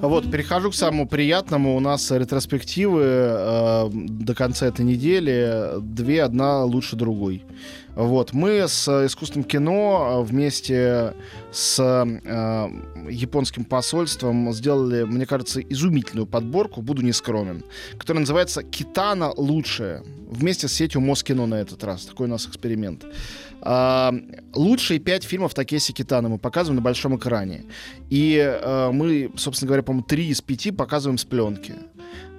Вот, перехожу к самому приятному. У нас ретроспективы э, до конца этой недели. Две, одна лучше другой. Вот, мы с искусственным кино вместе с э, японским посольством сделали, мне кажется, изумительную подборку, буду не скромен, которая называется «Китана лучшее». Вместе с сетью Москино на этот раз. Такой у нас эксперимент. А, лучшие пять фильмов Такеси Китана мы показываем на большом экране. И а, мы, собственно говоря, по-моему, три из пяти показываем с пленки.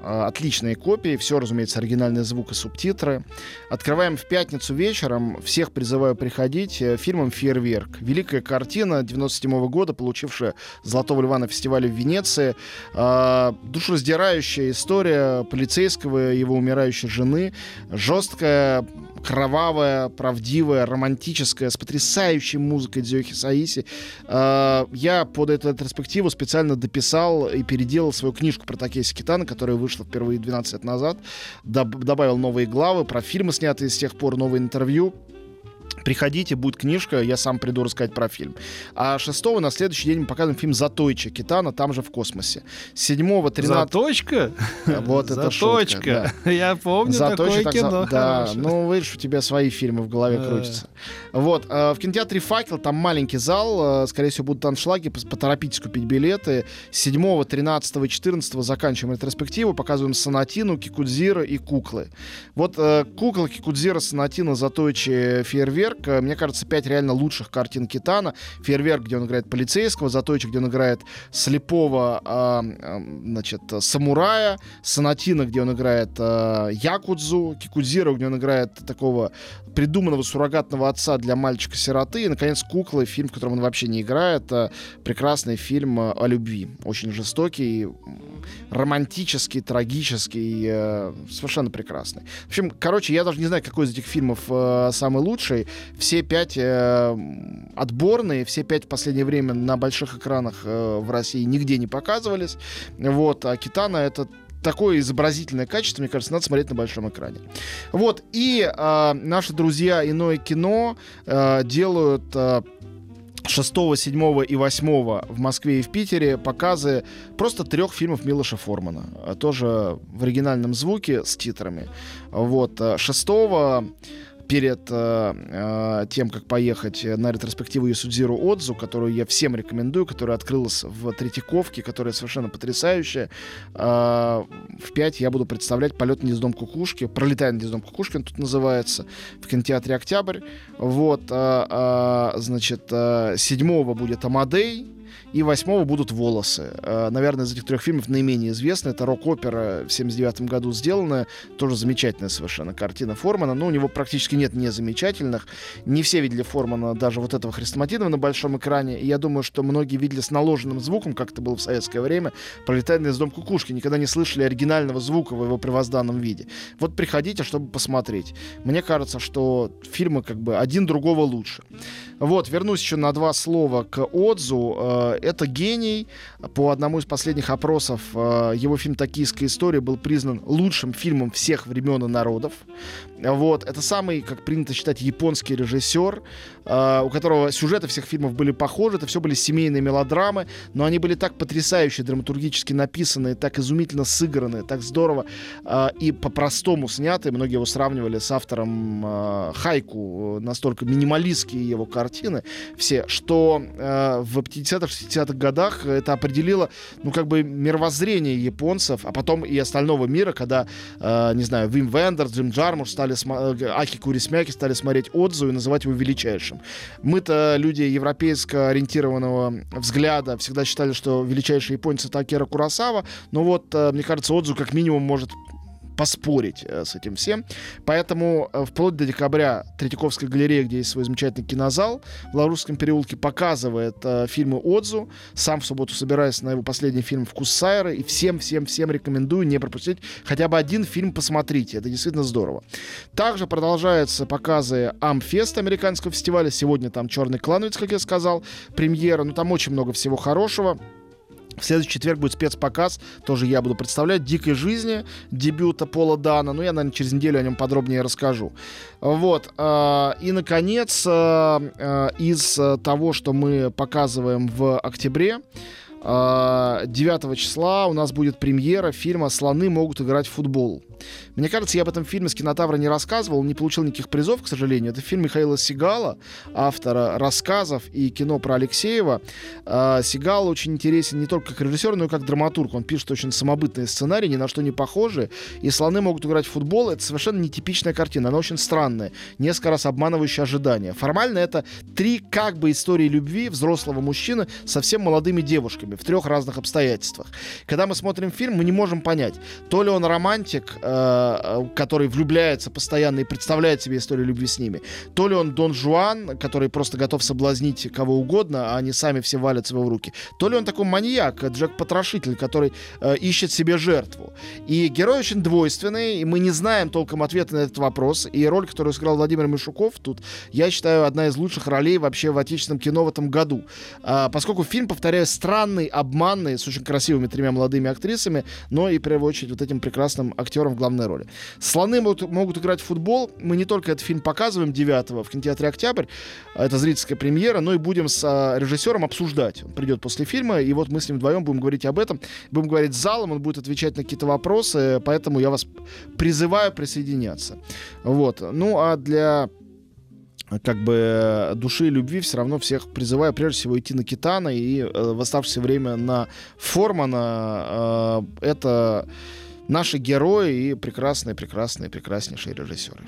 А, отличные копии, все, разумеется, оригинальный звук и субтитры. Открываем в пятницу вечером. Всех призываю приходить. Э, фильмом «Фейерверк». Великая картина 97 года, получившая «Золотого льва» на фестивале в Венеции. Душераздирающая история полицейского и его умирающей жены. Жесткая, кровавая, правдивая, романтическая, с потрясающей музыкой Дзёхи Саиси. А, я под эту ретроспективу специально дописал и переделал свою книжку про Такеси Китана, которая вышла впервые 12 лет назад. Доб- добавил новые главы про фильмы, снятые с тех пор, новые интервью. Приходите, будет книжка, я сам приду рассказать про фильм. А 6 на следующий день мы показываем фильм «Затойча» Китана, там же в космосе. 7 13 Заточка? Вот это Заточка. да. Я помню Заточка, такое так кино. Да, хорошее. ну, видишь, у тебя свои фильмы в голове крутятся. Вот, э, в кинотеатре «Факел», там маленький зал, э, скорее всего, будут аншлаги, поторопитесь купить билеты. 7, 13 и 14 заканчиваем ретроспективу, показываем Санатину, Кикудзира и Куклы. Вот э, Кукла, Кикудзира, Санатина, Затойчи, Фейерверк, э, мне кажется, пять реально лучших картин Китана. Фейерверк, где он играет полицейского, Затойчи, где он играет слепого, а, значит, самурая, Санатина, где он играет а, якудзу, Кикудзира, где он играет такого придуманного суррогатного отца для мальчика-сироты, и, наконец, «Куклы», фильм, в котором он вообще не играет, а, прекрасный фильм а, о любви, очень жестокий, романтический, трагический, э, совершенно прекрасный. В общем, короче, я даже не знаю, какой из этих фильмов э, самый лучший. Все пять э, отборные, все пять в последнее время на больших экранах э, в России нигде не показывались. Вот, а Китана это такое изобразительное качество, мне кажется, надо смотреть на большом экране. Вот, и э, наши друзья Иное кино э, делают э, 6, 7 и 8 в Москве и в Питере показы просто трех фильмов Милоша Формана. А Тоже в оригинальном звуке с титрами. Вот. 6 перед э, э, тем, как поехать на ретроспективу Ясудзиру Отзу, которую я всем рекомендую, которая открылась в Третьяковке, которая совершенно потрясающая. Э, в 5 я буду представлять «Полет над гнездом кукушки», «Пролетая над гнездом кукушки» он тут называется, в кинотеатре «Октябрь». Вот, э, э, значит, э, 7 будет «Амадей», и восьмого будут «Волосы». Э, Наверное, из этих трех фильмов наименее известный. Это рок-опера в 79 году сделанная. Тоже замечательная совершенно картина Формана. Но у него практически нет незамечательных. Не все видели Формана, даже вот этого Хрестоматинова на большом экране. И я думаю, что многие видели с наложенным звуком, как это было в советское время. «Пролетает из дом кукушки». Никогда не слышали оригинального звука в его привозданном виде. Вот приходите, чтобы посмотреть. Мне кажется, что фильмы как бы один другого лучше. Вот, вернусь еще на два слова к Отзу. Э, Это гений. По одному из последних опросов э, его фильм «Токийская история» был признан лучшим фильмом всех времен и народов. Вот. Это самый, как принято считать, японский режиссер, э, у которого сюжеты всех фильмов были похожи. Это все были семейные мелодрамы, но они были так потрясающе драматургически написаны, так изумительно сыграны, так здорово и по-простому сняты. Многие его сравнивали с автором Хайку, настолько минималистские его картины все, что в 50-х, 60-х годах это определило, ну, как бы мировоззрение японцев, а потом и остального мира, когда, э, не знаю, Вим Вендерс, Джим Джармуш стали, э, Аки Курисмяки стали смотреть Отзу и называть его величайшим. Мы-то, люди европейско ориентированного взгляда, всегда считали, что величайший японец это Акира Курасава, но вот, э, мне кажется, Отзу как минимум может поспорить э, с этим всем. Поэтому э, вплоть до декабря Третьяковская галерея, где есть свой замечательный кинозал, в Лаврусском переулке показывает э, фильмы Отзу. Сам в субботу собираюсь на его последний фильм «Вкус Сайры». И всем-всем-всем рекомендую не пропустить. Хотя бы один фильм посмотрите. Это действительно здорово. Также продолжаются показы Амфест американского фестиваля. Сегодня там «Черный клановец», как я сказал, премьера. Ну, там очень много всего хорошего. В следующий четверг будет спецпоказ, тоже я буду представлять, «Дикой жизни», дебюта Пола Дана. Ну, я, наверное, через неделю о нем подробнее расскажу. Вот. э, И, наконец, э, э, из того, что мы показываем в октябре, э, 9 числа у нас будет премьера фильма «Слоны могут играть в футбол». Мне кажется, я об этом фильме с кинотавра не рассказывал, не получил никаких призов, к сожалению. Это фильм Михаила Сигала, автора рассказов и кино про Алексеева. А, Сигал очень интересен не только как режиссер, но и как драматург. Он пишет очень самобытные сценарии, ни на что не похожие. И слоны могут играть в футбол. Это совершенно нетипичная картина. Она очень странная, несколько раз обманывающая ожидания. Формально это три как бы истории любви взрослого мужчины со совсем молодыми девушками в трех разных обстоятельствах. Когда мы смотрим фильм, мы не можем понять, то ли он романтик, э, который влюбляется постоянно и представляет себе историю любви с ними, то ли он Дон Жуан, который просто готов соблазнить кого угодно, а они сами все валят его в руки, то ли он такой маньяк, Джек-потрошитель, который э, ищет себе жертву. И герой очень двойственный, и мы не знаем толком ответа на этот вопрос. И роль, которую сыграл Владимир Мишуков тут, я считаю, одна из лучших ролей вообще в отечественном кино в этом году. А, поскольку фильм, повторяю, странный, обманный, с очень красивыми тремя молодыми актрисами, но и, в первую очередь, вот этим прекрасным актером в главной роли. Слоны могут, могут играть в футбол. Мы не только этот фильм показываем 9 в кинотеатре «Октябрь», это зрительская премьера, но и будем с а, режиссером обсуждать. Он придет после фильма, и вот мы с ним вдвоем будем говорить об этом. Будем говорить с залом, он будет отвечать на какие-то вопросы, поэтому я вас призываю присоединяться. Вот. Ну, а для как бы души и любви все равно всех призываю прежде всего идти на Китана и э, в оставшееся время на Формана. Э, это наши герои и прекрасные, прекрасные, прекраснейшие режиссеры.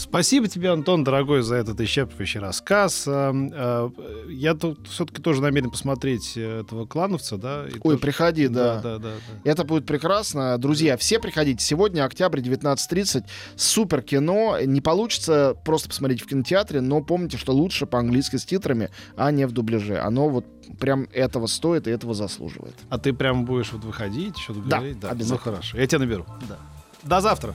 Спасибо тебе, Антон, дорогой, за этот исчерпывающий рассказ. А, а, Я тут все-таки тоже намерен посмотреть э, этого клановца, да? и Ой, тоже- приходи, да. Да, да, да, да. Это будет прекрасно. Друзья, все приходите. Сегодня, октябрь, 19.30. Супер кино. Не получится просто посмотреть в кинотеатре, но помните, что лучше по-английски с титрами, а не в дубляже. Оно вот прям этого стоит и этого заслуживает. А ты прям будешь вот выходить, что-то Да, говорить? обязательно. Ну хорошо, я тебя наберу. Да. До завтра.